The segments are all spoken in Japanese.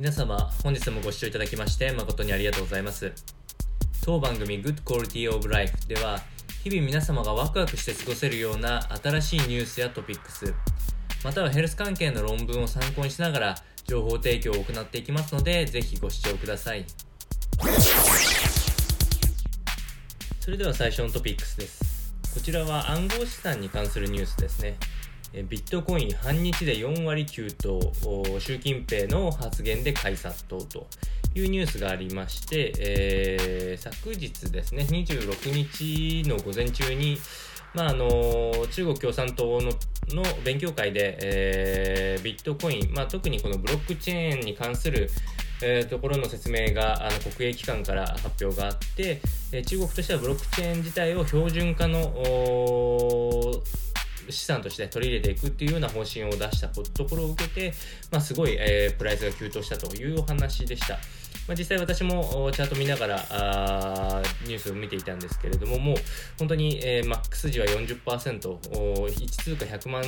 皆様本日もご視聴いただきまして誠にありがとうございます。当番組 Good Quality of Life では日々皆様がワクワクして過ごせるような新しいニュースやトピックスまたはヘルス関係の論文を参考にしながら情報提供を行っていきますのでぜひご視聴ください。それでは最初のトピックスです。こちらは暗号資産に関するニュースですね。ビットコイン半日で4割急騰習近平の発言で買い殺到というニュースがありまして、えー、昨日ですね26日の午前中にまああの中国共産党のの勉強会で、えー、ビットコイン、まあ、特にこのブロックチェーンに関する、えー、ところの説明があの国営機関から発表があって、えー、中国としてはブロックチェーン自体を標準化の資産として取り入れていくっていうような方針を出したところを受けて、まあ、すごい、えー、プライスが急騰したというお話でした。まあ、実際私もチャート見ながらあニュースを見ていたんですけれども、もう本当に、えー、マックス時は40%、1通貨100万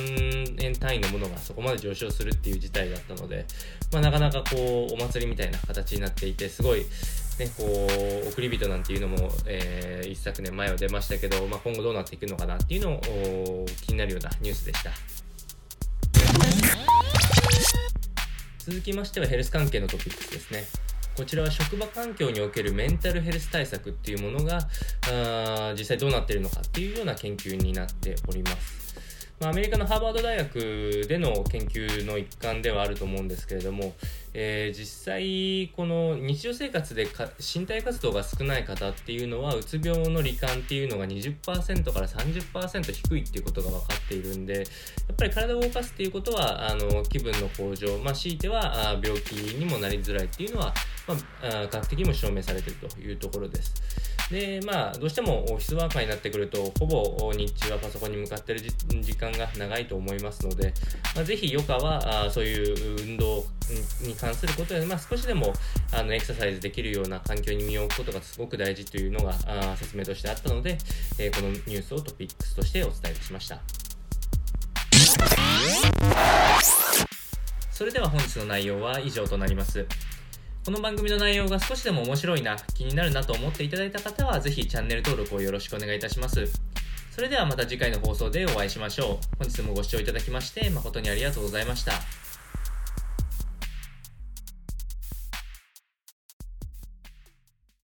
円単位のものがそこまで上昇するっていう事態だったので、まあ、なかなかこうお祭りみたいな形になっていて、すごい、ね、こう送り人なんていうのも、えー、一昨年前は出ましたけど、まあ、今後どうなっていくのかなっていうのを気になるようなニュースでした。続きましてはヘルス関係のトピックスですね。こちらは職場環境におけるメンタルヘルス対策っていうものがあ実際どうなっているのかっていうような研究になっております。まあ、アメリカのハーバード大学での研究の一環ではあると思うんですけれども、えー、実際この日常生活で身体活動が少ない方っていうのはうつ病の罹患っていうのが20%から30%低いっていうことが分かっているんでやっぱり体を動かすっていうことはあの気分の向上、まあ、強いては病気にもなりづらいっていうのは、まあ、学的にも証明されているというところです。で、まあ、どうしてもオフィスワーカーになってくると、ほぼ日中はパソコンに向かっている時間が長いと思いますので、まあ、ぜひ余暇はあそういう運動に関することで、まあ、少しでもあのエクササイズできるような環境に身を置くことがすごく大事というのがあ説明としてあったので、えー、このニュースをトピックスとしてお伝えしました。それでは本日の内容は以上となります。この番組の内容が少しでも面白いな、気になるなと思っていただいた方は、ぜひチャンネル登録をよろしくお願いいたします。それではまた次回の放送でお会いしましょう。本日もご視聴いただきまして誠にありがとうございました。